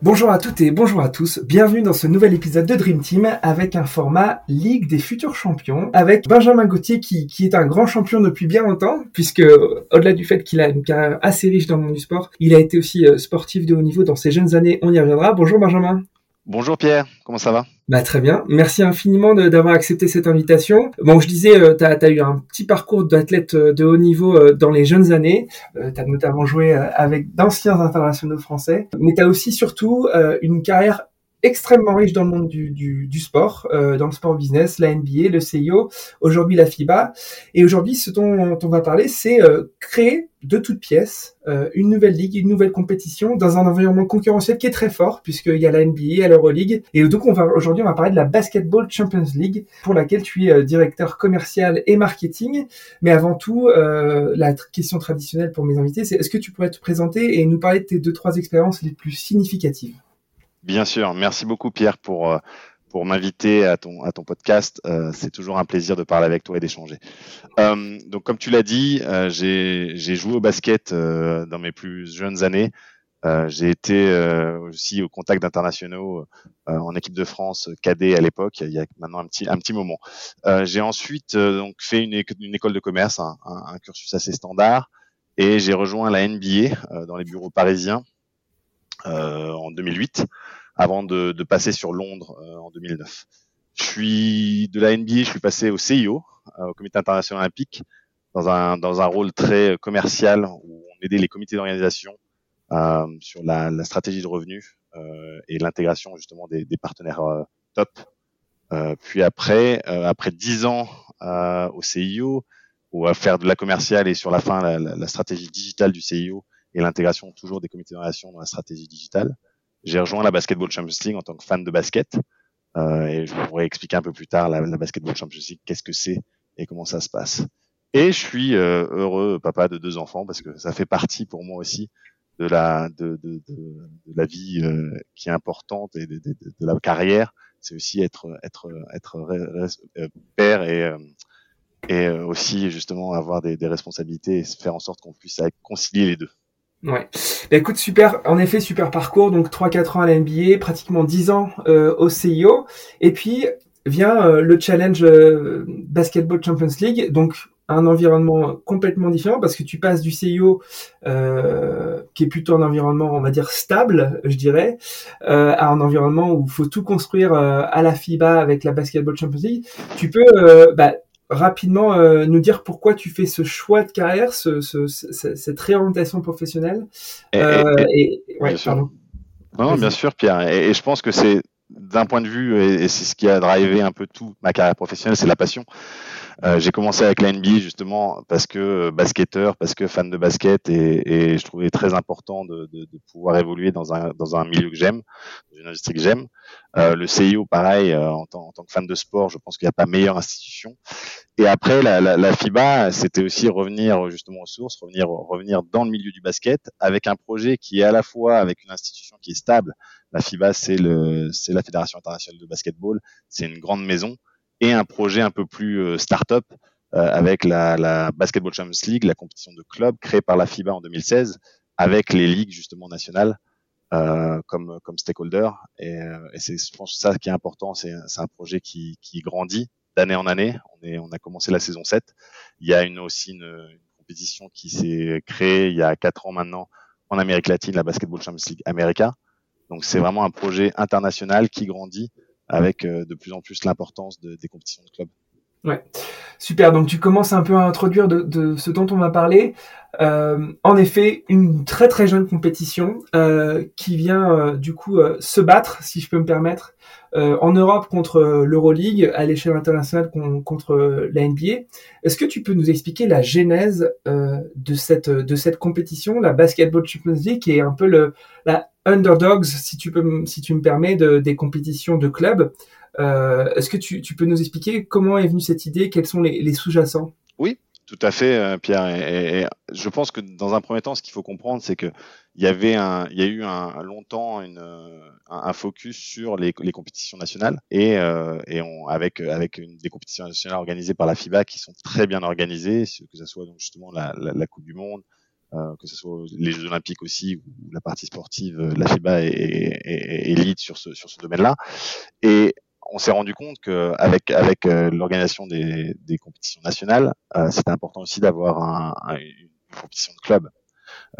Bonjour à toutes et bonjour à tous, bienvenue dans ce nouvel épisode de Dream Team avec un format Ligue des futurs champions avec Benjamin Gauthier qui, qui est un grand champion depuis bien longtemps puisque au-delà du fait qu'il a une carrière assez riche dans le monde du sport, il a été aussi euh, sportif de haut niveau dans ses jeunes années, on y reviendra. Bonjour Benjamin. Bonjour Pierre, comment ça va? Bah, Très bien, merci infiniment d'avoir accepté cette invitation. Bon, je disais, euh, tu as, eu un petit parcours d'athlète euh, de haut niveau euh, dans les jeunes années. tu as notamment joué avec d'anciens internationaux français, mais tu as aussi surtout une carrière extrêmement riche dans le monde du, du, du sport, euh, dans le sport business, la NBA, le CIO, aujourd'hui la FIBA. Et aujourd'hui, ce dont on va parler, c'est euh, créer de toutes pièces euh, une nouvelle ligue, une nouvelle compétition dans un environnement concurrentiel qui est très fort, puisqu'il y a la NBA, l'Euroleague. Et donc, aujourd'hui, on va parler de la Basketball Champions League, pour laquelle tu es directeur commercial et marketing. Mais avant tout, la question traditionnelle pour mes invités, c'est est-ce que tu pourrais te présenter et nous parler de tes deux, trois expériences les plus significatives? Bien sûr, merci beaucoup Pierre pour euh, pour m'inviter à ton à ton podcast. Euh, c'est toujours un plaisir de parler avec toi et d'échanger. Euh, donc comme tu l'as dit, j'ai j'ai joué au basket dans mes plus jeunes années. j'ai été aussi au contact d'internationaux en équipe de France cadet à l'époque, il y a maintenant un petit un petit moment. j'ai ensuite donc fait une, école de commerce, un, un, cursus assez standard, et j'ai rejoint la NBA dans les bureaux parisiens euh, en 2008, avant de, de passer sur Londres euh, en 2009. Je suis de la NBA, je suis passé au CIO, euh, au Comité international olympique, dans un, dans un rôle très commercial où on aidait les comités d'organisation euh, sur la, la, stratégie de revenus euh, et l'intégration justement des, des partenaires euh, top. puis après, après dix ans au CIO, ou à faire de la commerciale et sur la fin la, la stratégie digitale du CIO, et l'intégration toujours des comités d'organisation dans la stratégie digitale. J'ai rejoint la Basketball Champions League en tant que fan de basket euh, et je pourrais expliquer un peu plus tard la, Basketball Champions League, qu'est-ce que c'est et comment ça se passe. Et je suis euh, heureux papa de deux enfants parce que ça fait partie pour moi aussi de la de, de, de, la vie euh, qui est importante et de, la carrière. C'est aussi être être être euh, père et euh, et aussi justement avoir des, des responsabilités et faire en sorte qu'on puisse concilier les deux. Ouais. Bah, écoute, super, en effet, super parcours. Donc 3-4 ans à la NBA, pratiquement 10 ans euh, au CIO. Et puis vient euh, le challenge euh, Basketball Champions League. Donc un environnement complètement différent parce que tu passes du CIO qui est plutôt un environnement on va dire stable je dirais à un environnement où il faut tout construire à la FIBA avec la Basketball Champions League tu peux bah, rapidement euh, nous dire pourquoi tu fais ce choix de carrière, ce, ce, cette réorientation professionnelle et, euh, et, ouais, bien, sûr. Non, bien sûr, Pierre. Et, je pense que c'est d'un point de vue, et, c'est ce qui a drivé un peu tout ma carrière professionnelle, c'est la passion. Euh, j'ai commencé avec la NBA justement parce que euh, basketteur, parce que fan de basket et, et je trouvais très important de, de, de, pouvoir évoluer dans un, dans un milieu que j'aime, dans une industrie que j'aime. Euh, le CIO, pareil, euh, en, tant, en, tant, que fan de sport, je pense qu'il n'y a pas meilleure institution. Et après, la, la, la FIBA, c'était aussi revenir justement aux sources, revenir, revenir dans le milieu du basket avec un projet qui est à la fois avec une institution qui est stable. La FIBA, c'est la Fédération internationale de basketball, c'est une grande maison et un projet un peu plus euh, start-up euh, avec la, la, Basketball Champions League, la compétition de clubs créée par la FIBA en 2016, avec les ligues justement nationales euh, comme, comme stakeholder. Et, euh, et c'est, je pense, ça qui est important. C'est, un projet qui, qui grandit d'année en année. On, est, on a commencé la saison 7. Il y a une, aussi une, une compétition qui s'est créée il y a quatre ans maintenant en Amérique latine, la Basketball Champions League America. Donc c'est vraiment un projet international qui grandit avec euh, de plus en plus l'importance de, des compétitions de club. Ouais, super. Donc tu commences un peu à introduire de, de ce dont on va parler. Euh, en effet, une très très jeune compétition euh, qui vient euh, du coup euh, se battre, si je peux me permettre, en Europe contre l'Euroleague, à l'échelle internationale contre la NBA. Est-ce que tu peux nous expliquer la genèse de cette de cette compétition, la Basketball Champions League, qui est un peu le la underdogs, si tu peux, si tu me permets, de, des compétitions de clubs? Est-ce que tu, peux nous expliquer comment est venue cette idée? Quels sont les, sous-jacents? Oui, tout à fait, Pierre. Et, je pense que dans un premier temps, ce qu'il faut comprendre, c'est que il y avait un, il y a eu un, longtemps une, un, focus sur les, les compétitions nationales et, euh, et on, avec avec une, des compétitions nationales organisées par la FIBA qui sont très bien organisées, que ce soit donc justement la, la, la Coupe du Monde, euh, que ce soit les Jeux Olympiques aussi, où la partie sportive, de la FIBA est, est, sur ce sur ce domaine-là. Et on s'est rendu compte qu'avec avec, euh, l'organisation des, des compétitions nationales, euh, c'était important aussi d'avoir un, une compétition de club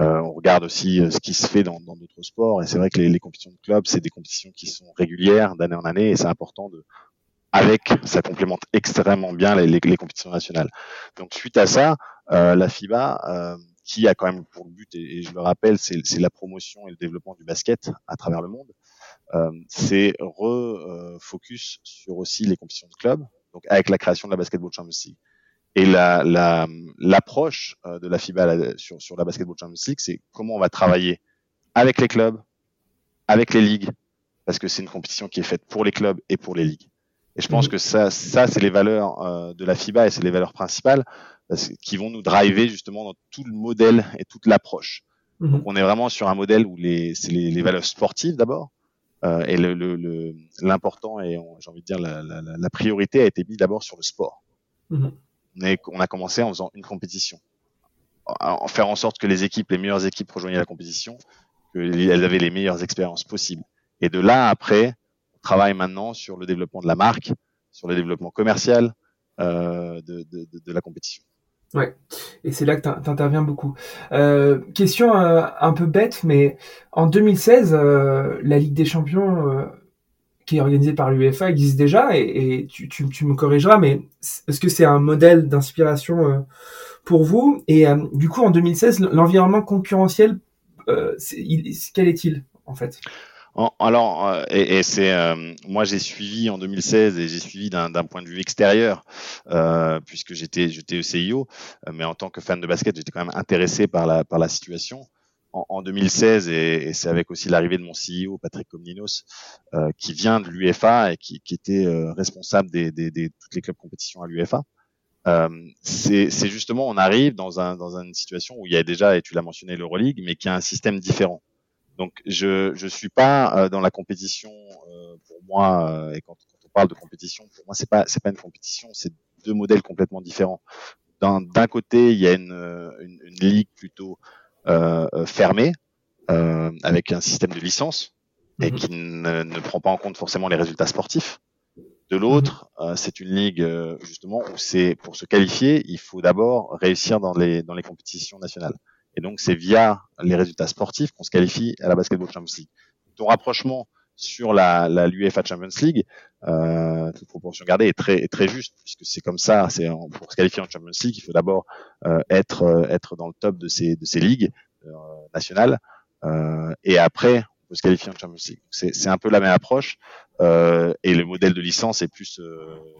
euh, on regarde aussi euh, ce qui se fait dans d'autres sports et c'est vrai que les, les compétitions de club, c'est des compétitions qui sont régulières d'année en année et c'est important de avec, ça complémente extrêmement bien les, les, compétitions nationales. Donc suite à ça, euh, la FIBA, qui a quand même pour le but, et, je le rappelle, c'est la promotion et le développement du basket à travers le monde, euh, c'est refocus sur aussi les compétitions de club, donc avec la création de la Basketball Champions League. Et l'approche la, euh, de la FIBA sur, sur la Basketball Champions League, c'est comment on va travailler avec les clubs, avec les ligues, parce que c'est une compétition qui est faite pour les clubs et pour les ligues. Et je pense mhm. que ça, ça c'est les valeurs euh, de la FIBA et c'est les valeurs principales qui vont nous driver justement dans tout le modèle et toute l'approche. Mhm. Donc on est vraiment sur un modèle où les, c'est les, les, valeurs sportives d'abord, euh, et l'important le, le, et j'ai envie de dire la, la, la, priorité a été mise d'abord sur le sport. Mhm on, a commencé en faisant une compétition. En faire en sorte que les équipes, les meilleures équipes rejoignaient la compétition, qu'elles avaient les meilleures expériences possibles. Et de là, après, on travaille maintenant sur le développement de la marque, sur le développement commercial euh, de, la compétition. Ouais, et c'est là que tu interviens beaucoup. Euh, question euh, un peu bête, mais en 2016, la Ligue des Champions qui est organisé par l'UEFA existe déjà et, tu, tu, me corrigeras, mais est-ce que c'est un modèle d'inspiration euh, pour vous? Et euh, du coup, en 2016, l'environnement concurrentiel, euh, quel est-il en fait? Alors, et, c'est moi j'ai suivi en 2016 et j'ai suivi d'un point de vue extérieur puisque j'étais j'étais au CIO, mais en tant que fan de basket, j'étais quand même intéressé par la par la situation en, en 2016, et, et c'est avec aussi l'arrivée de mon CEO, Patrick Comninos, euh, qui vient de l'UEFA et qui, qui était euh, responsable des, des, des, toutes les clubs compétitions à l'UEFA. Euh, c'est justement, on arrive dans, un, dans une situation où il y a déjà, et tu l'as mentionné, l'Euroleague, mais qui a un système différent. Donc, je je suis pas euh, dans la compétition euh, pour moi. et quand, quand, on parle de compétition, pour moi, c'est pas c'est pas une compétition, c'est deux modèles complètement différents. D'un côté, il y a une, une, une ligue plutôt euh, euh, fermé euh, avec un système de licence et mhm. qui ne, ne, prend pas en compte forcément les résultats sportifs. De l'autre, mhm. c'est une ligue justement où c'est pour se qualifier, il faut d'abord réussir dans les dans les compétitions nationales. Et donc c'est via les résultats sportifs qu'on se qualifie à la Basketball Champions League. Ton rapprochement sur la, la l'UEFA Champions League, euh, toute proportion gardée, est très est très juste puisque c'est comme ça. C'est pour se qualifier en Champions League, il faut d'abord euh, être euh, être dans le top de ces de ces ligues euh, nationales euh, et après on peut se qualifier en Champions League. C'est un peu la même approche euh, et le modèle de licence est plus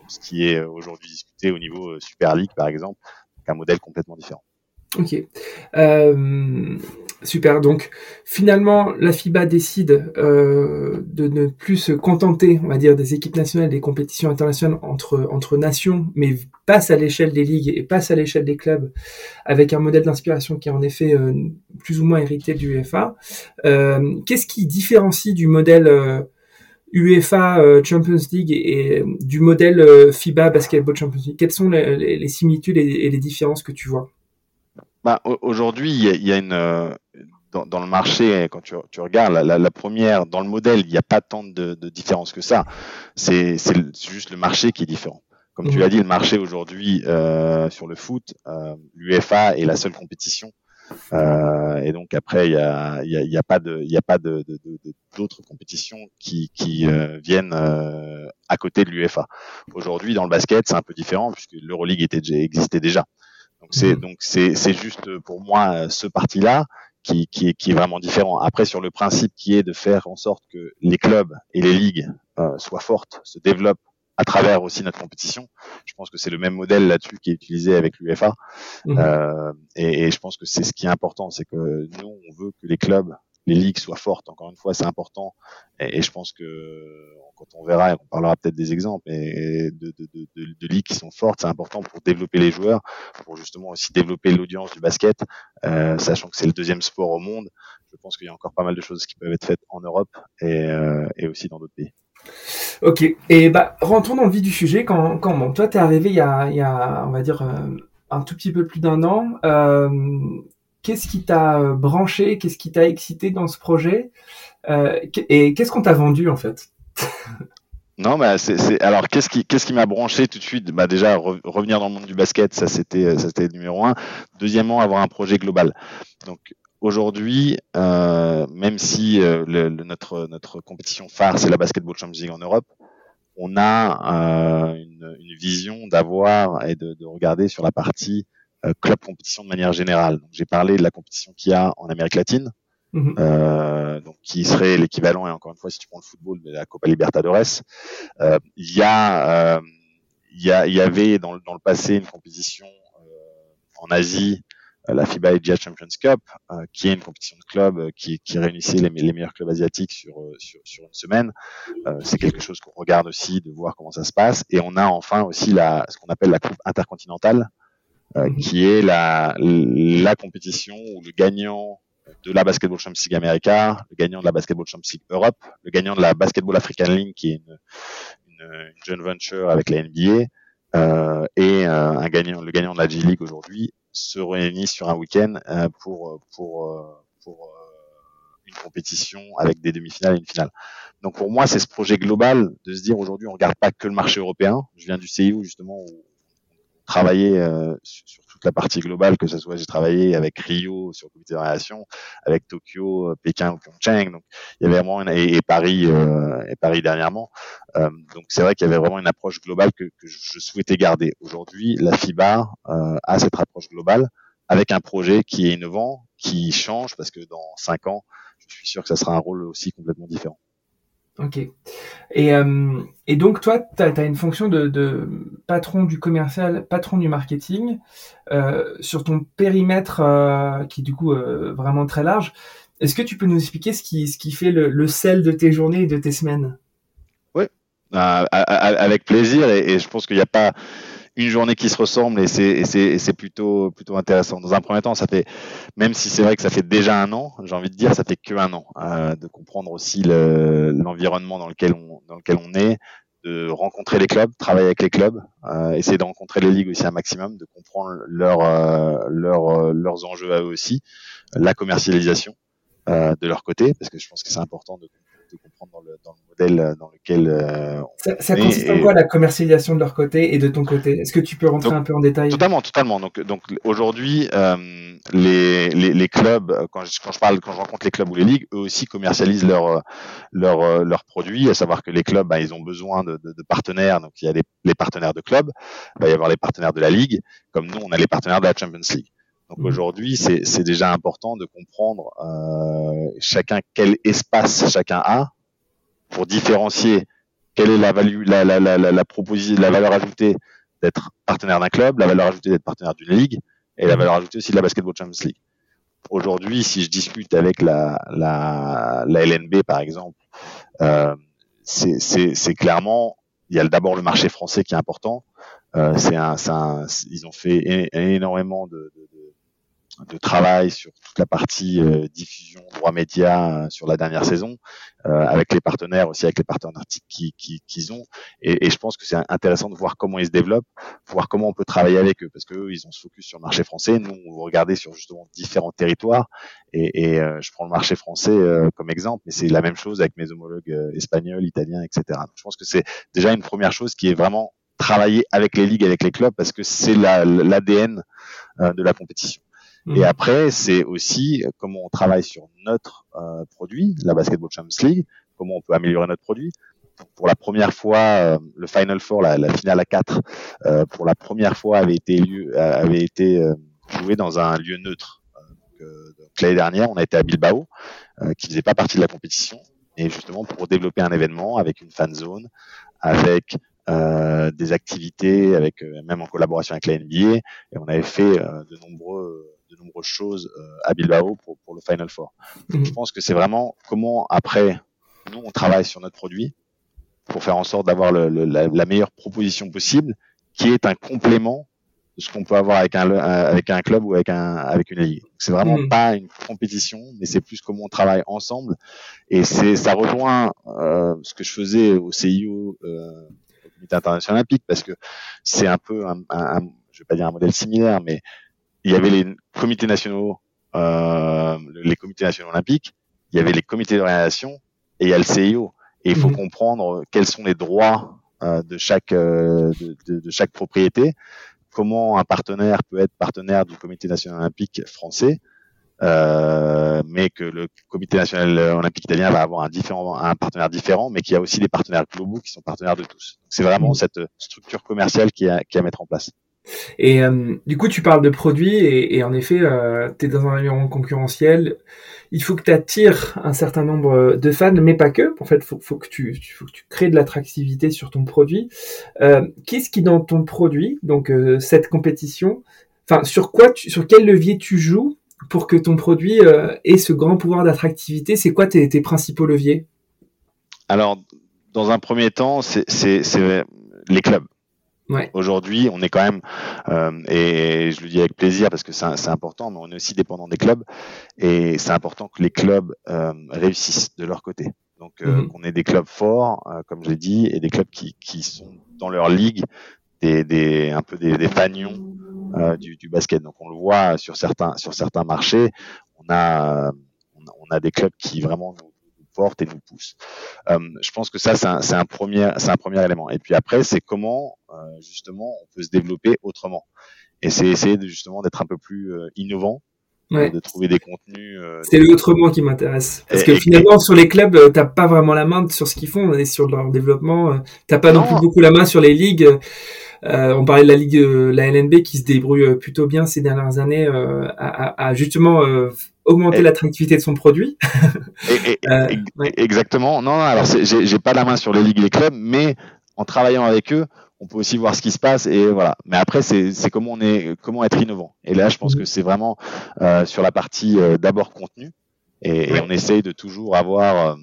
ce qui est aujourd'hui discuté au niveau Super League par exemple, un modèle complètement différent. Ok. Euh, super. Donc finalement, la FIBA décide euh, de ne plus se contenter, on va dire, des équipes nationales, des compétitions internationales entre nations, mais passe à l'échelle des ligues et passe à l'échelle des clubs, avec un modèle d'inspiration qui est en effet euh, plus ou moins hérité du UEFA. Euh, Qu'est-ce qui différencie du modèle UEFA Champions League et, du modèle FIBA Basketball Champions League? Quelles sont les similitudes et les différences que tu vois? Bah, Aujourd'hui, il y, a une euh, dans, dans, le marché, quand tu, tu regardes la, la, première, dans le modèle, il n'y a pas tant de, de différence que ça. C'est juste le marché qui est différent. Comme tu l'as dit, le marché aujourd'hui euh, sur le foot, euh, l'UEFA est la seule compétition. Euh, et donc après, il y a, y, a, y a, pas de, il y a pas de d'autres compétitions qui, qui euh, viennent euh, à côté de l'UEFA. Aujourd'hui, dans le basket, c'est un peu différent puisque l'Euroleague était existait déjà. Donc c'est mm. donc c'est c'est juste pour moi ce parti-là qui, qui, qui est vraiment différent. Après sur le principe qui est de faire en sorte que les clubs et les ligues euh, soient fortes, se développent à travers aussi notre compétition. Je pense que c'est le même modèle là-dessus qui est utilisé avec l'UEFA. Mm. Euh, et, et, je pense que c'est ce qui est important, c'est que nous, on veut que les clubs, les ligues soient fortes. Encore une fois, c'est important. Et, je pense que quand on verra, on parlera peut-être des exemples, et de, de, de, ligues qui sont fortes, c'est important pour développer les joueurs, pour justement aussi développer l'audience du basket, euh, sachant que c'est le deuxième sport au monde. Je pense qu'il y a encore pas mal de choses qui peuvent être faites en Europe et, euh, et aussi dans d'autres pays. Ok, et bah rentrons dans le vif du sujet. Quand, quand bon, toi t'es arrivé il y a, il y a, on va dire euh, un tout petit peu plus d'un an. Qu'est-ce qui t'a euh, branché, qu'est-ce qui t'a excité dans ce projet euh, et qu'est-ce qu'on t'a vendu en fait? Non, bah c'est alors qu'est-ce qui m'a branché tout de suite? Bah déjà revenir dans le monde du basket, ça c'était ça c'était numéro un. Deuxièmement, avoir un projet global. Donc aujourd'hui, euh, même si euh, notre notre compétition phare c'est la Basketball Champions League en Europe, on a euh, une, vision d'avoir et de, de, regarder sur la partie euh, club compétition de manière générale. J'ai parlé de la compétition qu'il y a en Amérique latine, mhm. euh, donc qui serait l'équivalent, et encore une fois, si tu prends le football, de la Copa Libertadores. Euh, il y a, euh, il y, a, il y avait dans, dans le passé une compétition euh, en Asie, la FIBA Asia Champions Cup, qui est une compétition de club qui, qui réunissait les, les, meilleurs clubs asiatiques sur, sur, sur une semaine. c'est quelque chose qu'on regarde aussi, de voir comment ça se passe. Et on a enfin aussi la, ce qu'on appelle la Coupe intercontinentale, euh, mhm. qui est la, la compétition où le gagnant de la Basketball Champions League America, le gagnant de la Basketball Champions League Europe, le gagnant de la Basketball African League, qui est une, une, une joint venture avec la NBA, euh, et euh, un gagnant, le gagnant de la G League aujourd'hui se réunissent sur un week-end euh, pour pour euh, pour une compétition avec des demi-finales et une finale. Donc pour moi, c'est ce projet global de se dire aujourd'hui, on regarde pas que le marché européen. Je viens du CIO justement où travaillé euh, sur, toute la partie globale, que ce soit j'ai travaillé avec Rio sur le comité de relation, avec Tokyo, euh, Pékin ou Pyeongchang. Donc il y avait vraiment une, et, Paris euh, et Paris dernièrement. donc c'est vrai qu'il y avait vraiment une approche globale que, que je souhaitais garder. Aujourd'hui, la FIBA a cette approche globale avec un projet qui est innovant, qui change parce que dans cinq ans, je suis sûr que ça sera un rôle aussi complètement différent. Ok. Et, euh, et donc, toi, tu as, une fonction de, de, patron du commercial, patron du marketing, euh, sur ton périmètre euh, qui est du coup vraiment très large. Est-ce que tu peux nous expliquer ce qui, ce qui fait le, le sel de tes journées et de tes semaines? Oui, euh, avec plaisir. Et, et je pense qu'il n'y a pas une journée qui se ressemble et c'est plutôt intéressant. Dans un premier temps, ça fait même si c'est vrai que ça fait déjà un an, j'ai envie de dire, ça fait que un an euh, de comprendre aussi l'environnement dans lequel on est, de rencontrer les clubs, travailler avec les clubs, euh, essayer de rencontrer les ligues aussi un maximum, de comprendre euh, leur leurs enjeux à eux aussi, la commercialisation de leur côté, parce que je pense que c'est important de de comprendre dans le, dans le modèle dans lequel euh, ça, ça consiste en quoi la commercialisation de leur côté et de ton côté? Est-ce que tu peux rentrer un peu en détail? Totalement, totalement. Donc, donc aujourd'hui, euh, les, les, les, clubs, quand je, quand je parle, quand je rencontre les clubs ou les ligues, eux aussi commercialisent leurs leurs leurs produits. À savoir que les clubs, bah, ils ont besoin de, de, de, partenaires. Donc il y a les, les partenaires de clubs, il va y avoir les partenaires de la ligue. Comme nous, on a les partenaires de la Champions League. Donc mmh. aujourd'hui, c'est déjà important de comprendre euh, chacun quel espace chacun a pour différencier quelle est la value, la, la, la, la, la proposition, la valeur ajoutée d'être partenaire d'un club, la valeur ajoutée d'être partenaire d'une ligue et la mmh. valeur ajoutée aussi de la Basketball Champions League. Aujourd'hui, si je discute avec la, la, la LNB par exemple, euh, c'est clairement il y a d'abord le marché français qui est important. Euh, c'est un, un, ils ont fait énormément de, de, de travail sur toute la partie euh, diffusion, droit média euh, sur la dernière saison, euh, avec les partenaires aussi, avec les partenaires qu'ils qui, qui ont. Et, et, je pense que c'est intéressant de voir comment ils se développent, voir comment on peut travailler avec eux, parce que ils ont ce focus sur le marché français. Nous, on va regarder sur justement différents territoires. Et, et je prends le marché français comme exemple, mais c'est la même chose avec mes homologues espagnols, italiens, etc. je pense que c'est déjà une première chose qui est vraiment travailler avec les ligues, avec les clubs, parce que c'est l'ADN de la compétition. Et mhm. après, c'est aussi comment on travaille sur notre euh, produit, la Basketball Champions League, comment on peut améliorer notre produit. pour la première fois, euh, le Final Four, la, la, finale à 4, euh, pour la première fois avait été, lieu, euh, avait été joué dans un lieu neutre. donc, l'année dernière, on a été à Bilbao, qui faisait pas partie de la compétition, et justement pour développer un événement avec une fan zone, avec des activités, avec même en collaboration avec la NBA, et on avait fait de nombreux de nombreuses choses à Bilbao pour, pour le Final Four. Mhm. Je pense que c'est vraiment comment après nous on travaille sur notre produit pour faire en sorte d'avoir la, la, meilleure proposition possible, qui est un complément de ce qu'on peut avoir avec un, avec un club ou avec un avec une ligue. C'est vraiment mm. pas une compétition, mais c'est plus comment on travaille ensemble. Et c'est ça rejoint euh, ce que je faisais au CIO, euh, au Comité international olympique, parce que c'est un peu un, un, je vais pas dire un modèle similaire, mais il y avait les comités nationaux, euh, les comités nationaux olympiques, il y avait les comités d'organisation et il y a le CIO. Et il faut mm. comprendre quels sont les droits euh, de chaque euh, de, de, de, chaque propriété comment un partenaire peut être partenaire du Comité national olympique français, euh, mais que le Comité national olympique italien va avoir un, différent, un partenaire différent, mais qu'il y a aussi des partenaires globaux qui sont partenaires de tous. C'est vraiment mmh. cette structure commerciale qui a, qui a à mettre en place. Et euh, du coup, tu parles de produits et, en effet, euh, tu es dans un environnement concurrentiel. Il faut que tu attires un certain nombre de fans, mais pas que. En fait, faut, faut, que tu, faut que tu crées de l'attractivité sur ton produit. Euh, Qu'est-ce qui, dans ton produit, donc cette compétition, enfin, sur quoi, sur quel levier tu joues pour que ton produit ait ce grand pouvoir d'attractivité? C'est quoi tes principaux leviers? Alors, dans un premier temps, c'est les clubs. Aujourd'hui, on est quand même, euh, et je le dis avec plaisir parce que c'est important, mais on est aussi dépendant des clubs, et c'est important que les clubs euh, réussissent de leur côté. Donc, euh, mhm. qu'on ait des clubs forts, euh, comme je l'ai dit, et des clubs qui, qui sont dans leur ligue des, des un peu des, des fagnons euh, du, du, basket. Donc, on le voit sur certains sur certains marchés, on a on a des clubs qui vraiment porte et nous pousse. Euh, je pense que ça, c'est un, un, premier, c'est un premier élément. Et puis après, c'est comment euh, justement on peut se développer autrement. Et c'est essayer de, justement d'être un peu plus euh, innovant. Ouais. de trouver des contenus. c'est l'autrement qui m'intéresse. Parce que finalement, sur les clubs, t'as pas vraiment la main sur ce qu'ils font, et sur leur développement. T'as pas non. plus beaucoup la main sur les ligues. Euh, on parlait de la ligue, la LNB qui se débrouille plutôt bien ces dernières années euh, à, à, justement augmenter l'attractivité de son produit. Euh, exactement. Non, alors j'ai pas la main sur les ligues et les clubs, mais en travaillant avec eux, on peut aussi voir ce qui se passe et voilà. Mais après, c'est comment on est, comment être innovant. Et là, je pense mhm. que c'est vraiment euh, sur la partie euh, d'abord contenu et, on essaye de toujours avoir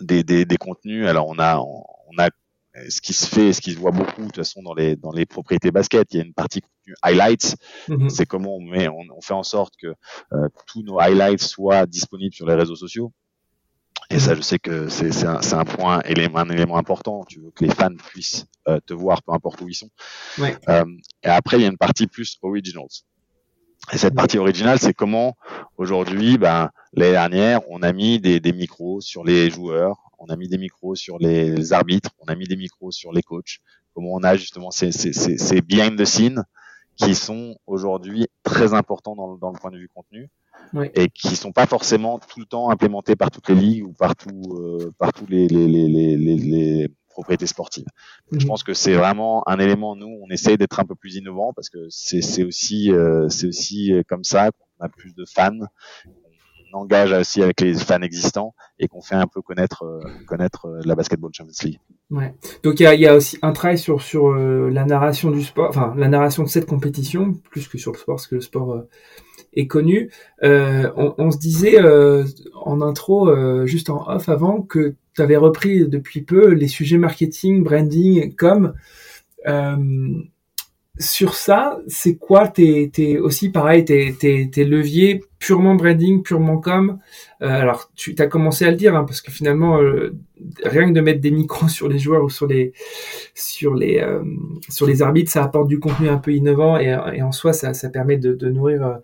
des, des, des, contenus. Alors on a on a ce qui se fait, ce qui se voit beaucoup de toute façon dans les dans les propriétés basket, il y a une partie highlights. Mhm. C'est comment on met, on, on, fait en sorte que euh, tous nos highlights soient disponibles sur les réseaux sociaux. Et ça, mhm. je sais que c'est un, un, point, un élément important. Tu veux que les fans puissent euh, te voir, peu importe où ils sont. Ouais. Euh, et après, il y a une partie plus originals. Et cette partie originale, c'est comment aujourd'hui, ben, l'année dernière, on a mis des, des micros sur les joueurs, on a mis des micros sur les, arbitres, on a mis des micros sur les coachs, comment on a justement ces, ces, ces, ces behind the scenes qui sont aujourd'hui très importants dans, le, dans le point de vue contenu oui. et qui sont pas forcément tout le temps implémentés par toutes les ligues ou par, tout, euh, par tous les, les, les, les, les propriétés sportives. Je mhm. pense que c'est vraiment un élément, nous, on essaye d'être un peu plus innovant parce que c'est aussi, euh, c'est aussi comme ça qu'on a plus de fans, engage aussi avec les fans existants et qu'on fait un peu connaître euh, connaître euh, la Basketball Champions League. Ouais. Donc il y a, y a, aussi un travail sur sur euh, la narration du sport, enfin la narration de cette compétition plus que sur le sport parce que le sport est connu. On, on, se disait en intro, juste en off avant, que tu avais repris depuis peu les sujets marketing, branding, comme sur ça, c'est quoi tes, tes aussi pareil tes, tes, leviers purement branding, purement com? Euh, Alors tu as commencé à le dire hein, parce que finalement euh, rien que de mettre des micros sur les joueurs ou sur les sur les euh, sur les arbitres, ça apporte du contenu un peu innovant et, en soi ça, ça permet de nourrir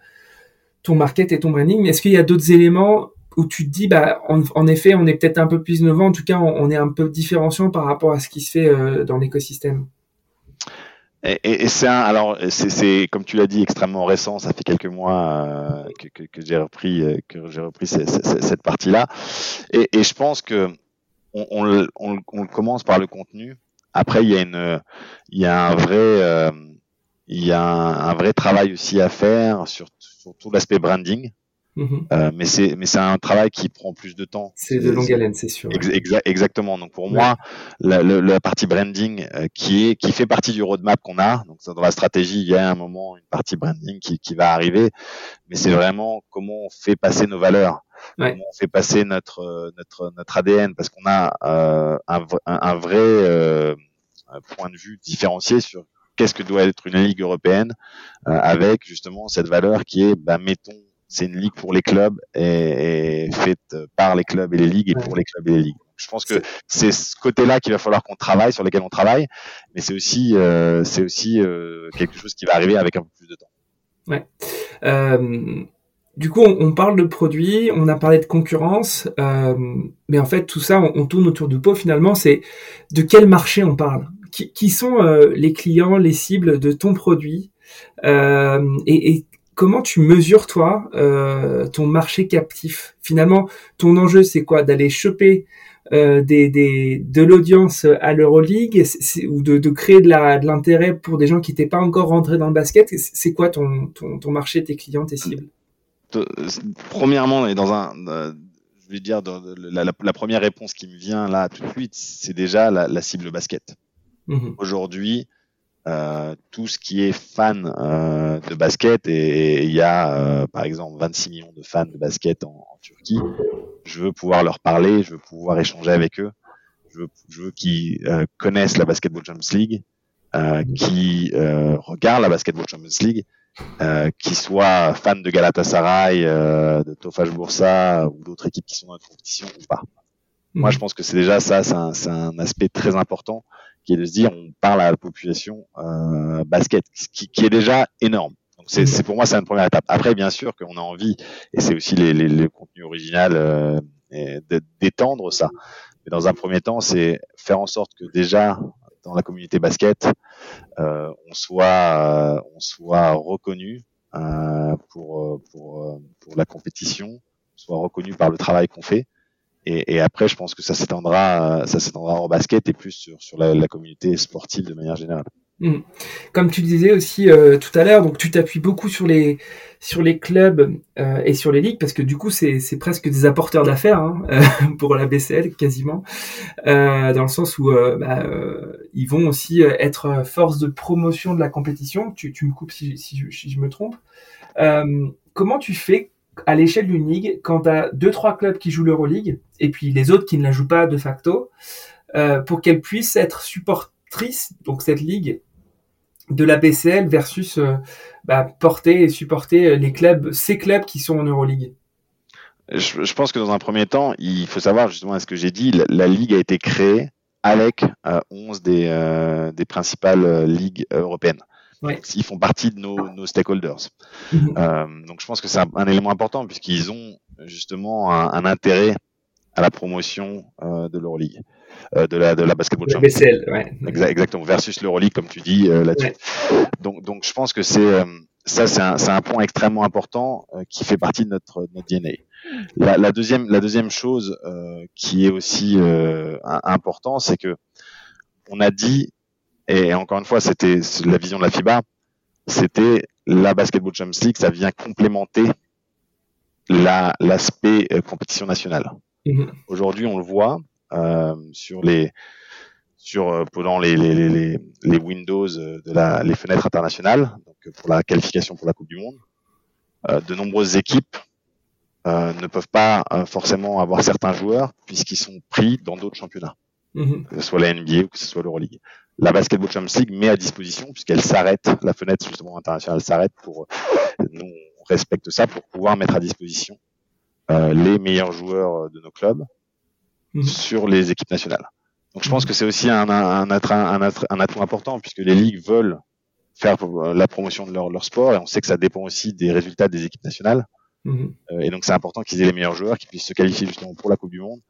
ton market et ton branding. Est-ce qu'il y a d'autres éléments où tu te dis bah en, effet on est peut-être un peu plus innovant, en tout cas on, est un peu différenciant par rapport à ce qui se fait dans l'écosystème? Et, c'est alors c'est comme tu l'as dit extrêmement récent. Ça fait quelques mois euh, que, j'ai repris euh, que j'ai repris cette, partie-là. Et, je pense que on, on, on, commence par le contenu. Après, il y a une, il y a un vrai, euh, il y a un, un, vrai travail aussi à faire sur, sur tout l'aspect branding. Mhm. Euh, mais c'est mais c'est un travail qui prend plus de temps. C'est de longue haleine, c'est sûr. exactement. Donc pour moi, la, la, partie branding euh, qui est qui fait partie du roadmap qu'on a. Donc dans la stratégie, il y a un moment une partie branding qui, qui va arriver, mais c'est vraiment comment on fait passer nos valeurs, comment on fait passer notre notre notre ADN, parce qu'on a euh, un, un, vrai euh, point de vue différencié sur qu'est-ce que doit être une ligue européenne euh, avec justement cette valeur qui est bah, mettons c'est une ligue pour les clubs et, faite par les clubs et les ligues et pour les clubs et les ligues. Je pense que c'est ce côté-là qu'il va falloir qu'on travaille, sur lequel on travaille, mais c'est aussi, euh, c'est aussi euh, quelque chose qui va arriver avec un peu plus de temps. Ouais. Euh, du coup, on, parle de produits, on a parlé de concurrence, mais en fait, tout ça, on, on, tourne autour du pot. Finalement, c'est de quel marché on parle? Qui, sont euh, les clients, les cibles de ton produit et, et comment tu mesures toi euh, ton marché captif? Finalement, ton enjeu c'est quoi? D'aller choper euh, de l'audience à l'Euroleague? Ou de, créer de l'intérêt pour des gens qui n'étaient pas encore rentrés dans le basket? C'est quoi ton, marché, tes clients, tes cibles? Premièrement, et dans un, euh, je vais dire, la, première réponse qui me vient là tout de suite, c'est déjà la, cible basket. Mmh Aujourd'hui, euh, tout ce qui est fan euh, de basket et il y a euh, par exemple 26 millions de fans de basket en, Turquie. Je veux pouvoir leur parler, je veux pouvoir échanger avec eux, je veux, je veux qu'ils euh, connaissent la Basketball Champions League, qui regardent la Basketball Champions League, qui soient fans de Galatasaray, de Tofaş Bursa ou d'autres équipes qui sont dans la compétition ou pas. Moi, je pense que c'est déjà ça, c'est un, un, aspect très important qui est de se dire on parle à la population euh, basket, qui, qui, est déjà énorme. Donc c'est, pour moi c'est une première étape. Après bien sûr qu'on a envie et c'est aussi les, les, les contenus original euh, d'étendre ça. Mais dans un premier temps, c'est faire en sorte que déjà dans la communauté basket, euh, on soit euh, on soit reconnu euh, pour pour pour la compétition, soit reconnu par le travail qu'on fait et, et, après, je pense que ça s'étendra, ça s'étendra en basket et plus sur, sur la, la communauté sportive de manière générale. Hmm. Comme tu disais aussi euh, tout à l'heure, donc tu t'appuies beaucoup sur les sur les clubs euh, et sur les ligues parce que du coup c'est c'est presque des apporteurs d'affaires hein, euh, pour la BCL quasiment euh, dans le sens où bah, ils vont aussi être force de promotion de la compétition. Tu, tu me coupes si, si, si je me trompe. comment tu fais à l'échelle d'une ligue, quand tu deux trois clubs qui jouent l'Euroleague et puis les autres qui ne la jouent pas de facto, euh, pour qu'elle puisse être supportrice, donc cette ligue de la BCL versus euh, bah, porter et supporter les clubs, ces clubs qui sont en Euroleague. Je, pense que dans un premier temps, il faut savoir justement ce que j'ai dit, la, ligue a été créée avec euh, 11 des, euh, principales euh, ligues européennes. Ouais. Ils font partie de nos, nos stakeholders. Mhm. Euh, donc je pense que c'est un, un, élément important puisqu'ils ont justement un, un, intérêt à la promotion euh, de l'Euroleague, euh, de la de la basketball la BCL, ouais. exactement versus l'Euroleague comme tu dis euh, là-dessus. Ouais. Donc donc je pense que c'est euh, ça c'est un, un point extrêmement important euh, qui fait partie de notre, notre DNA. La, la, deuxième la deuxième chose qui est aussi important, c'est que on a dit et encore une fois, c'était la vision de la FIBA, c'était la Basketball Champions League, ça vient complémenter l'aspect la, euh, compétition nationale. Mmh. Aujourd'hui, on le voit euh, sur les sur euh, pendant les, les, les, les Windows de la, les fenêtres internationales, donc pour la qualification pour la Coupe du Monde, euh, de nombreuses équipes euh, ne peuvent pas euh, forcément avoir certains joueurs puisqu'ils sont pris dans d'autres championnats, mmh. que ce soit la NBA ou que ce soit l'Euroleague la Basketball Champions League met à disposition, puisqu'elle s'arrête, la fenêtre justement internationale s'arrête pour, nous on respecte ça pour pouvoir mettre à disposition euh, les meilleurs joueurs de nos clubs mmh. sur les équipes nationales. Donc je pense que c'est aussi un, un, un, un, un atout important, puisque les ligues veulent faire la promotion de leur, leur sport, et on sait que ça dépend aussi des résultats des équipes nationales. Mmh. Euh, et donc c'est important qu'ils aient les meilleurs joueurs, qui puissent se qualifier justement pour la Coupe du Monde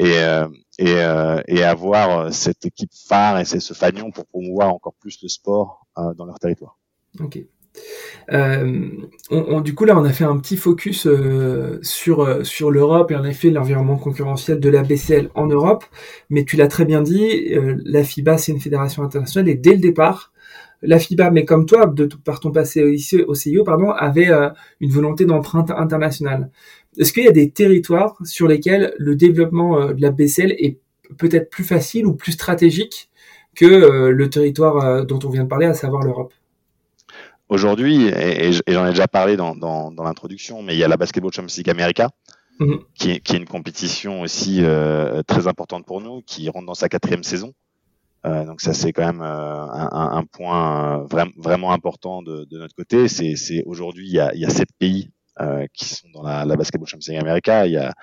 et, euh, euh, et, avoir euh, cette équipe phare et ce fanion pour promouvoir encore plus le sport dans leur territoire. Ok. On, du coup là on a fait un petit focus sur sur l'Europe et en effet l'environnement concurrentiel de la BCL en Europe mais tu l'as très bien dit la FIBA c'est une fédération internationale et dès le départ la FIBA, mais comme toi, de, par ton passé au CIO, pardon, avait euh, une volonté d'empreinte internationale. Est-ce qu'il y a des territoires sur lesquels le développement euh, de la BCL est peut-être plus facile ou plus stratégique que euh, le territoire dont on vient de parler, à savoir l'Europe? Aujourd'hui, et, j'en ai déjà parlé dans, l'introduction, mais il y a la Basketball Champions League America, mhm. qui, est, une compétition aussi très importante pour nous, qui rentre dans sa quatrième saison. Euh, donc ça c'est quand même euh, un, un, point euh, vraiment important de, de notre côté. C'est aujourd'hui il y a, il y a sept pays euh, qui sont dans la, la Basketball Champions America. Il y a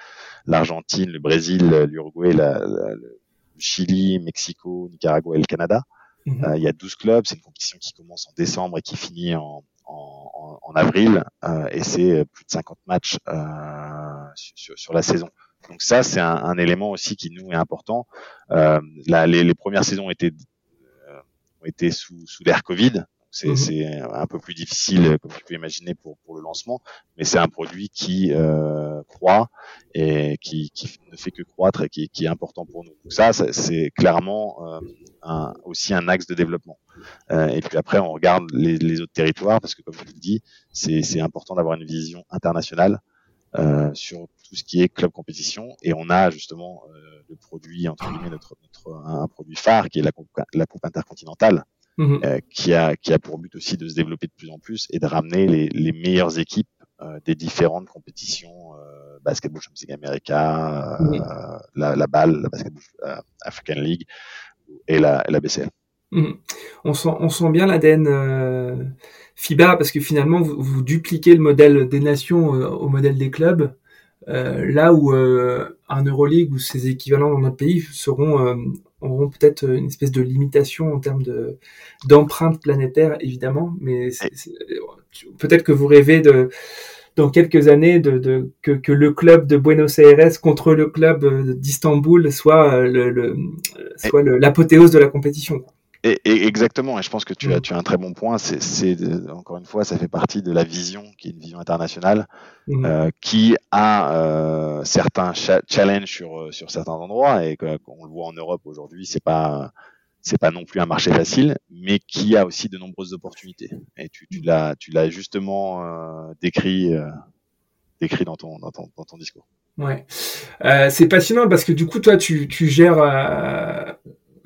l'Argentine, le Brésil, l'Uruguay, le Chili, Mexico, Nicaragua et le Canada. Mhm. il y a 12 clubs. C'est une compétition qui commence en décembre et qui finit en, en, en avril. et c'est plus de 50 matchs sur, sur la saison. Donc ça, c'est un, un, élément aussi qui nous est important. Euh, les, les, premières saisons étaient, euh, ont été sous, sous l'ère Covid. C'est mmh. un peu plus difficile, comme tu peux imaginer, pour, pour le lancement, mais c'est un produit qui euh, croît et qui, qui, ne fait que croître et qui, qui est important pour nous. Donc ça, c'est clairement euh, un, aussi un axe de développement. Euh, et puis après, on regarde les, les, autres territoires parce que, comme je le dis, c'est important d'avoir une vision internationale euh, sur tout ce qui est club compétition et on a justement euh, le produit entre guillemets notre, notre un produit phare qui est la coupe, la coupe intercontinentale mhm. euh, qui a qui a pour but aussi de se développer de plus en plus et de ramener les, les meilleures équipes euh, des différentes compétitions euh, basketball Champions League America, mhm. la, la balle, la basketball African League et la, la BCL. Mhm. On sent on sent bien l'ADN FIBA parce que finalement vous, vous, dupliquez le modèle des nations au modèle des clubs là où euh, un Euroleague ou ses équivalents dans notre pays seront euh, auront peut-être une espèce de limitation en termes de d'empreinte planétaire évidemment, mais peut-être que vous rêvez de dans quelques années de, de que, que, le club de Buenos Aires contre le club d'Istanbul soit le, soit l'apothéose de la compétition. Et, exactement, et je pense que tu as, mm. tu as un très bon point. C'est encore une fois, ça fait partie de la vision qui est une vision internationale, mm. euh, qui a euh, certains challenges sur euh, sur certains endroits et qu'on le voit en Europe aujourd'hui, c'est pas c'est pas non plus un marché facile, mais qui a aussi de nombreuses opportunités. Et tu, tu l'as tu l'as justement euh, décrit euh, décrit dans ton, dans ton dans ton discours. Ouais, c'est passionnant parce que du coup toi tu tu gères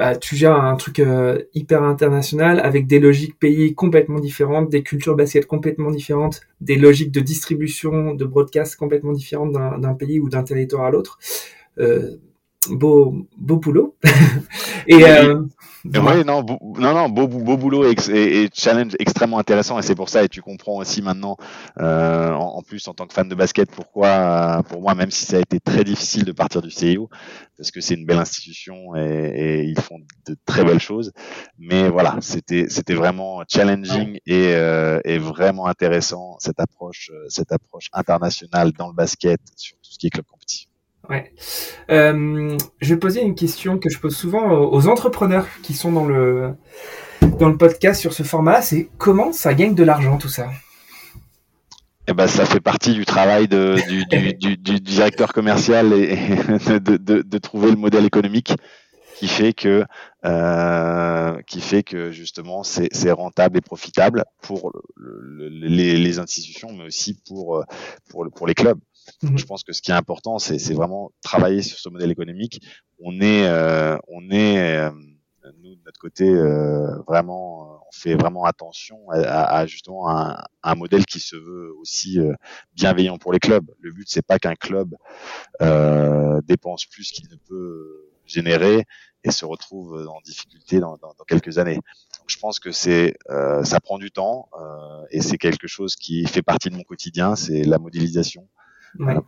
bah, tu gères un truc euh, hyper international avec des logiques pays complètement différentes, des cultures basket complètement différentes, des logiques de distribution, de broadcast complètement différentes d'un pays ou d'un territoire à l'autre. Euh, beau, beau boulot. et, euh, oui, non, non, non, beau, beau boulot et, et, challenge extrêmement intéressant et c'est pour ça et tu comprends aussi maintenant, euh, en, plus en tant que fan de basket, pourquoi, pour moi, même si ça a été très difficile de partir du CIO, parce que c'est une belle institution et, et, ils font de très belles choses, mais voilà, c'était c'était vraiment challenging et, euh, et vraiment intéressant cette approche, cette approche internationale dans le basket sur tout ce qui est club compétition. Ouais. Euh, je vais poser une question que je pose souvent aux entrepreneurs qui sont dans le dans le podcast sur ce format, c'est comment ça gagne de l'argent tout ça? Eh ben, ça fait partie du travail de, du, du, du, directeur commercial et, de, de, de, trouver le modèle économique qui fait que euh, qui fait que justement c'est rentable et profitable pour le, les, les, institutions, mais aussi pour pour, pour les clubs. Mhm. Je pense que ce qui est important, c'est vraiment travailler sur ce modèle économique. On est, euh, on est, euh, nous de notre côté, euh, vraiment, on fait vraiment attention à, à justement un, un, modèle qui se veut aussi bienveillant pour les clubs. Le but, c'est pas qu'un club dépense plus qu'il ne peut générer et se retrouve en difficulté dans, dans, dans quelques années. Je pense que c'est, ça prend du temps et c'est quelque chose qui fait partie de mon quotidien, c'est la modélisation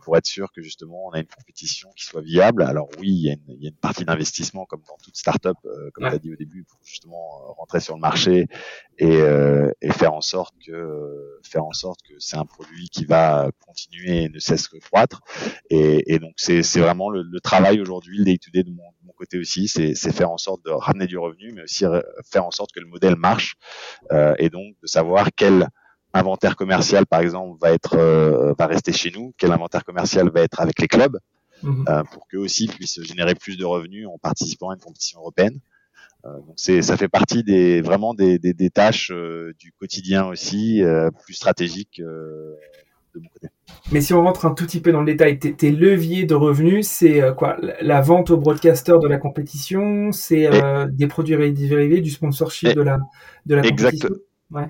pour être sûr que justement on a une compétition qui soit viable. Alors oui, il y a une, il y a une partie d'investissement comme dans toute startup, euh, comme tu as dit au début, pour justement euh, rentrer sur le marché et, euh, et faire en sorte que faire en sorte que c'est un produit qui va continuer et ne cesse que croître. Et, et donc c'est vraiment le, le travail aujourd'hui, le day-to-day de mon, mon côté aussi, c'est faire en sorte de ramener du revenu, mais aussi faire en sorte que le modèle marche euh, et donc de savoir quel inventaire commercial, par exemple, va être euh, va rester chez nous, quel inventaire commercial va être avec les clubs, mhm. euh, pour qu'eux aussi puissent générer plus de revenus en participant à une compétition européenne. donc c'est, ça fait partie des vraiment des, des, des tâches du quotidien aussi, plus stratégiques de mon côté. Mais si on rentre un tout petit peu dans le détail, tes, leviers de revenus, c'est quoi? La vente au broadcaster de la compétition, c'est des produits dérivés, du sponsorship de la de la compétition?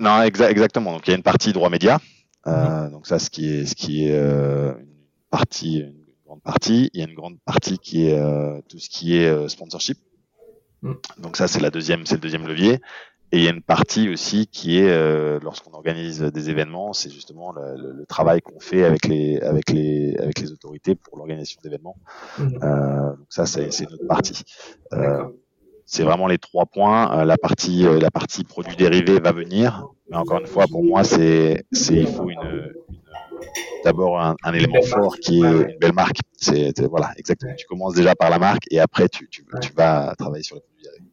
Non, exactement. Donc il y a une partie droit média. Euh, mhm. Donc ça, ce qui est, ce qui est euh, une partie, une grande partie. Il y a une grande partie qui est euh, tout ce qui est sponsorship. Mhm. Donc ça, c'est la deuxième, c'est le deuxième levier. Et il y a une partie aussi qui est lorsqu'on organise des événements, c'est justement le, le, travail qu'on fait avec les avec les avec les autorités pour l'organisation d'événements. Mhm. donc ça, c'est une autre partie c'est vraiment les trois points. Euh, la partie euh, la partie produits dérivés va venir, mais encore une fois, pour moi, c'est c'est il faut une, une d'abord un, un, élément fort qui est une belle marque. C'est voilà exactement. Tu commences déjà par la marque et après tu tu, tu vas travailler sur les produits dérivés.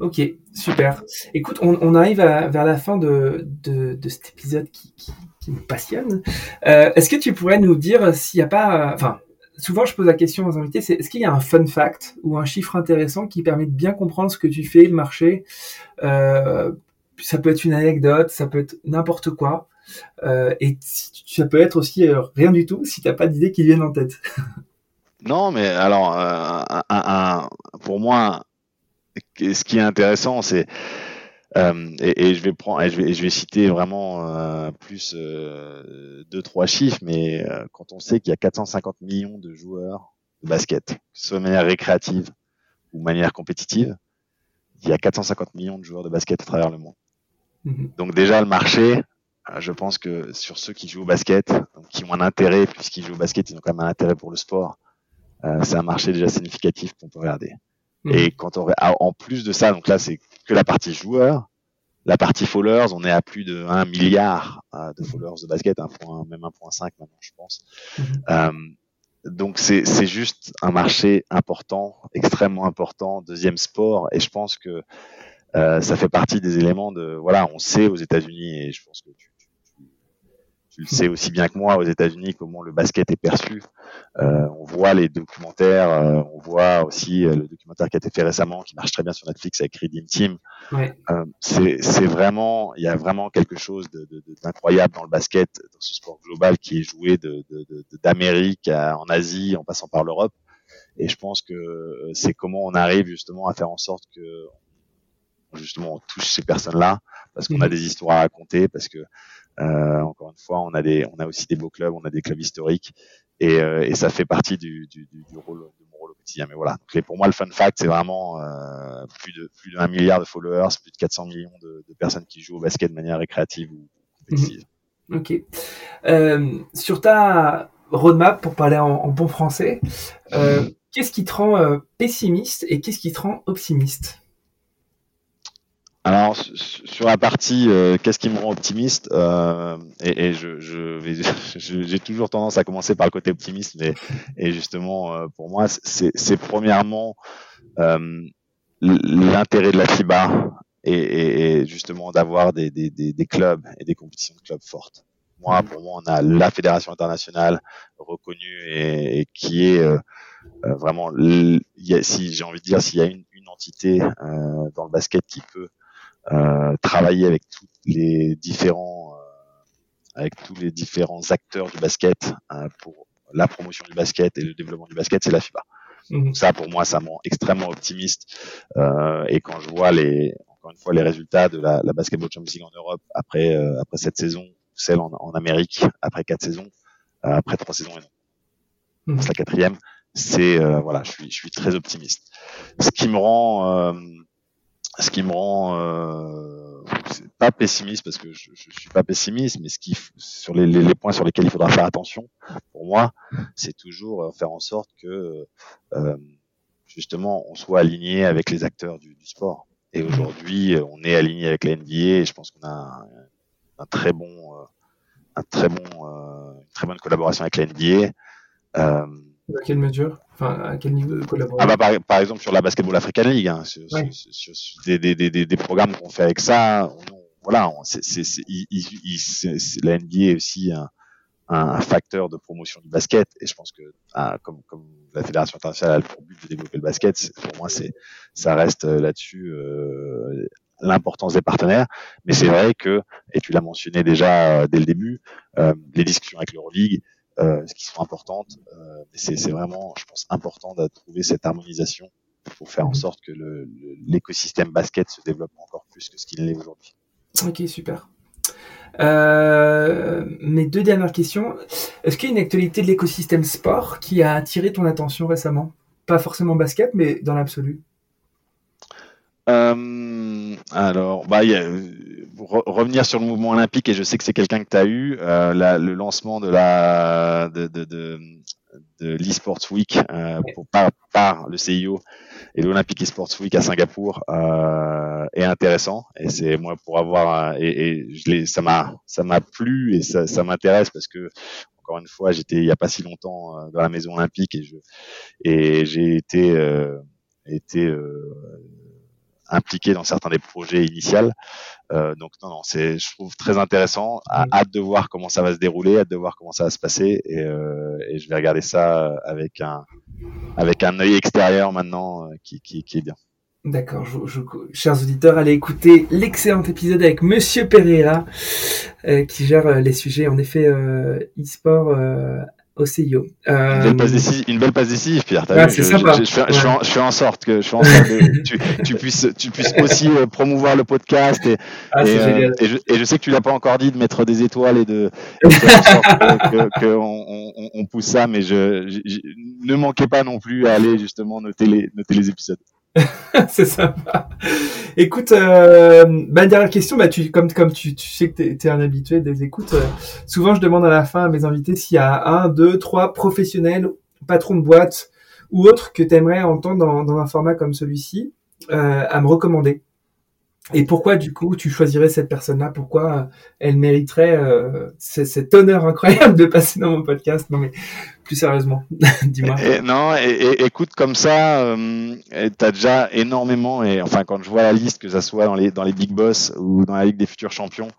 Ok, super. Écoute, on, on arrive à, vers la fin de, de, de cet épisode qui, qui, qui me passionne. Euh, Est-ce que tu pourrais nous dire s'il n'y a pas, enfin, souvent je pose la question aux invités, c'est est-ce qu'il y a un fun fact ou un chiffre intéressant qui permet de bien comprendre ce que tu fais, le marché? Euh, Ça peut être une anecdote, ça peut être n'importe quoi. Euh, et ça peut être aussi euh, rien du tout si t'as pas d'idée qui viennent en tête. non, mais alors, pour moi, ce qui est intéressant, c'est et, et, je vais prendre, je vais, je vais citer vraiment euh, plus euh, deux trois chiffres, mais euh, quand on sait qu'il y a 450 millions de joueurs de basket, que ce soit de manière récréative ou de manière compétitive, il y a 450 millions de joueurs de basket à travers le monde. Mhm. Donc déjà le marché, euh, je pense que sur ceux qui jouent au basket, donc qui ont un intérêt puisqu'ils jouent au basket, ils ont quand même un intérêt pour le sport. c'est un marché déjà significatif qu'on peut regarder. Mhm. Et quand on ah, en plus de ça, donc là c'est que la partie joueur, la partie followers, on est à plus de 1 milliard euh, de followers de basket, un point, même 1.5 maintenant, je pense. Mhm. Euh, donc c'est c'est juste un marché important, extrêmement important, deuxième sport, et je pense que euh, ça fait partie des éléments de voilà, on sait aux États-Unis et je pense que tu, tu le sais aussi bien que moi aux États-Unis comment le basket est perçu. Euh, on voit les documentaires, euh, on voit aussi euh, le documentaire qui a été fait récemment, qui marche très bien sur Netflix avec Redeem Team. Ouais. Euh, c'est vraiment, il y a vraiment quelque chose d'incroyable dans le basket, dans ce sport global qui est joué d'Amérique en Asie, en passant par l'Europe. Et je pense que c'est comment on arrive justement à faire en sorte que justement on touche ces personnes-là parce qu'on a mm-hmm. des histoires à raconter, parce que euh, encore une fois, on a des, on a aussi des beaux clubs, on a des clubs historiques, et, euh, et ça fait partie du, du, du, rôle de mon rôle au quotidien. Mais voilà. Donc, pour moi, le fun fact, c'est vraiment euh, plus de plus d'un milliard de followers, plus de 400 millions de, de, personnes qui jouent au basket de manière récréative ou compétitive. Mhm. Ok. Euh, sur ta roadmap, pour parler en, en bon français, euh, qu'est-ce qui te rend pessimiste et qu'est-ce qui te rend optimiste? Alors sur la partie euh, qu'est-ce qui me rend optimiste euh, et, et, je, je j'ai toujours tendance à commencer par le côté optimiste mais et justement euh, pour moi c'est premièrement euh, l'intérêt de la FIBA et, et justement d'avoir des, des, des, des, clubs et des compétitions de clubs fortes. Moi pour moi on a la fédération internationale reconnue et, et qui est euh, vraiment si j'ai envie de dire s'il y a une, une entité dans le basket qui peut euh, travailler avec tous les différents euh, avec tous les différents acteurs du basket euh, pour la promotion du basket et le développement du basket, c'est la FIBA. Mhm. Donc ça, pour moi, ça m'en extrêmement optimiste. Euh, et quand je vois les, encore une fois, les résultats de la, la Basketball Champions League en Europe après euh, après cette saison, celle en, en Amérique après quatre saisons, euh, après trois saisons et non, mhm. c'est la quatrième. C'est voilà, je suis je suis très optimiste. Ce qui me rend ce qui me rend euh, pas pessimiste parce que je, je, suis pas pessimiste, mais ce qui sur les, les, points sur lesquels il faudra faire attention pour moi, c'est toujours euh, faire en sorte que euh, justement on soit aligné avec les acteurs du, du sport. Et aujourd'hui, on est aligné avec la NBA et je pense qu'on a un, très bon, euh, un très bon, euh, une très bonne collaboration avec la NBA. Euh, à quelle mesure? Enfin, à quel niveau de collaboration? Ah bah, par, exemple sur la Basketball African League, hein, sur, sur, sur, des, des, des, des, programmes qu'on fait avec ça, on, voilà, c'est, c'est, la NBA est aussi un, un, facteur de promotion du basket. Et je pense que, ah, comme, comme la fédération internationale a le pour but de développer le basket, pour moi, c'est, ça reste euh, là-dessus euh, l'importance des partenaires. Mais c'est vrai que, et tu l'as mentionné déjà euh, dès le début, euh, les discussions avec l'Euroleague, euh, qui sont importantes, euh, c'est, vraiment, je pense, important de trouver cette harmonisation pour faire en mhm. sorte que l'écosystème basket se développe encore plus que ce qu'il est aujourd'hui. Ok, super. Euh, mes deux dernières questions. Est-ce qu'il y a une actualité de l'écosystème sport qui a attiré ton attention récemment? Pas forcément basket, mais dans l'absolu. Euh, alors, bah, y a, revenir sur le mouvement olympique, et je sais que c'est quelqu'un que tu as eu, euh, la, le lancement de la de, de, de, de l'eSports Week euh, par, par, le CIO et l'Olympic eSports Week à Singapour euh, est intéressant et c'est moi pour avoir et, et je ça m'a ça m'a plu et ça, ça m'intéresse parce que encore une fois j'étais il y a pas si longtemps euh, dans la maison olympique et je et j'ai été euh, été euh, impliqué dans certains des projets initiaux. Euh, donc non, non, c'est, je trouve très intéressant. À, mm. hâte de voir comment ça va se dérouler, hâte de voir comment ça va se passer, et, euh, et je vais regarder ça avec un avec un œil extérieur maintenant euh, qui, qui, qui est bien. D'accord, je, je, chers auditeurs, allez écouter l'excellent épisode avec Monsieur Pereira, euh, qui gère euh, les sujets en effet e-sport CIO. Euh... Une, belle passe décisive, une belle passe décisive, Pierre. Je, je, je, je, fais, ouais. en, je, fais, en, sorte que, je fais en sorte que tu, tu, puisses, tu puisses aussi euh, promouvoir le podcast et, ah, et, euh, et, je, et, je, sais que tu l'as pas encore dit de mettre des étoiles et de, faire en sorte que, que on, on, on, pousse ça, mais je, ne manquez pas non plus à aller justement noter les, noter les épisodes. c'est sympa. Écoute, euh, ma dernière question, bah, tu, comme, comme tu, tu sais que tu es, un habitué des écoutes, euh, souvent je demande à la fin à mes invités s'il y a un, deux, trois professionnels, patrons de boîte ou autres que tu aimerais entendre dans, un format comme celui-ci euh, à me recommander. Et pourquoi du coup tu choisirais cette personne-là? Pourquoi euh, elle mériterait euh, cet honneur incroyable de passer dans mon podcast? Non mais plus sérieusement, dis-moi. non, et, écoute comme ça, euh, tu as déjà énormément et enfin quand je vois la liste que ça soit dans les dans les big boss ou dans la ligue des futurs champions,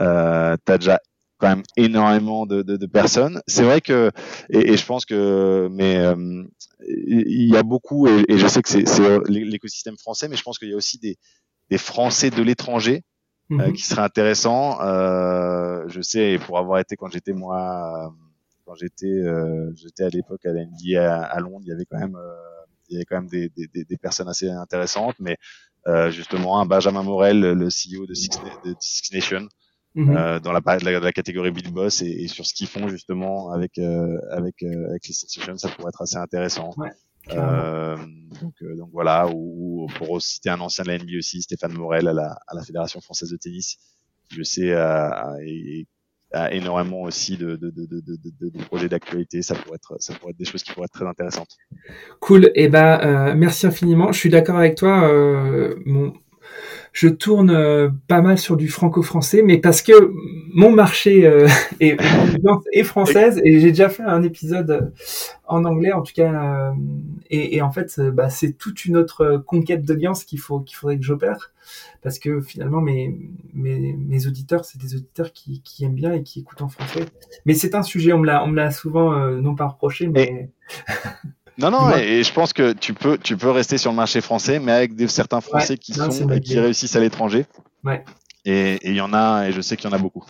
euh, tu as déjà quand même énormément de, de, personnes. C'est vrai que et, je pense que mais euh, il y a beaucoup et je sais que c'est l'écosystème français, mais je pense qu'il y a aussi des des Français de l'étranger euh, mhm. qui seraient intéressants. Euh, je sais, pour avoir été quand j'étais moi, euh, quand j'étais, euh, j'étais à l'époque à la à, Londres, il y avait quand même, il y avait quand même des, des, des, personnes assez intéressantes, mais justement un Benjamin Morel, le CEO de Six, de Six Nation. Mhm. Euh, dans la, la, la, catégorie Bill Boss et, et, sur ce qu'ils font justement avec euh, avec euh, avec les Nations, ça pourrait être assez intéressant. Ouais. Euh, donc, euh, donc voilà, ou, ou, pour citer un ancien de la NBA aussi, Stéphane Morel à la, à la Fédération française de tennis, qui je sais a, a énormément aussi de, de, de, de, de projets d'actualité. Ça pourrait être, ça pourrait être des choses qui pourraient être très intéressantes. Cool. Et eh ben, euh, merci infiniment. Je suis d'accord avec toi. Euh, mon, je tourne euh, pas mal sur du franco-français, mais parce que mon marché euh, est, est, française et j'ai déjà fait un épisode euh, en anglais, en tout cas, et, et, en fait, bah, c'est toute une autre conquête d'audience qu'il faut qu'il faudrait que j'opère, parce que finalement, mes mes, mes auditeurs, c'est des auditeurs qui, qui aiment bien et qui écoutent en français. Mais c'est un sujet, on me l'a on me l'a souvent non pas reproché, mais Non, non, et, je pense que tu peux, tu peux rester sur le marché français, mais avec des, certains Français qui sont qui réussissent à l'étranger. Ouais. Et il y en a, et je sais qu'il y en a beaucoup.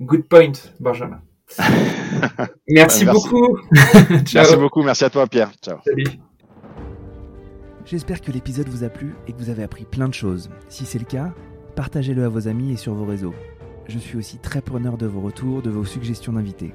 Good point, Benjamin. merci, merci, beaucoup. merci beaucoup, merci à toi, Pierre. Ciao. Salut. J'espère que l'épisode vous a plu et que vous avez appris plein de choses. Si c'est le cas, partagez-le à vos amis et sur vos réseaux. Je suis aussi très preneur de vos retours, de vos suggestions d'invités.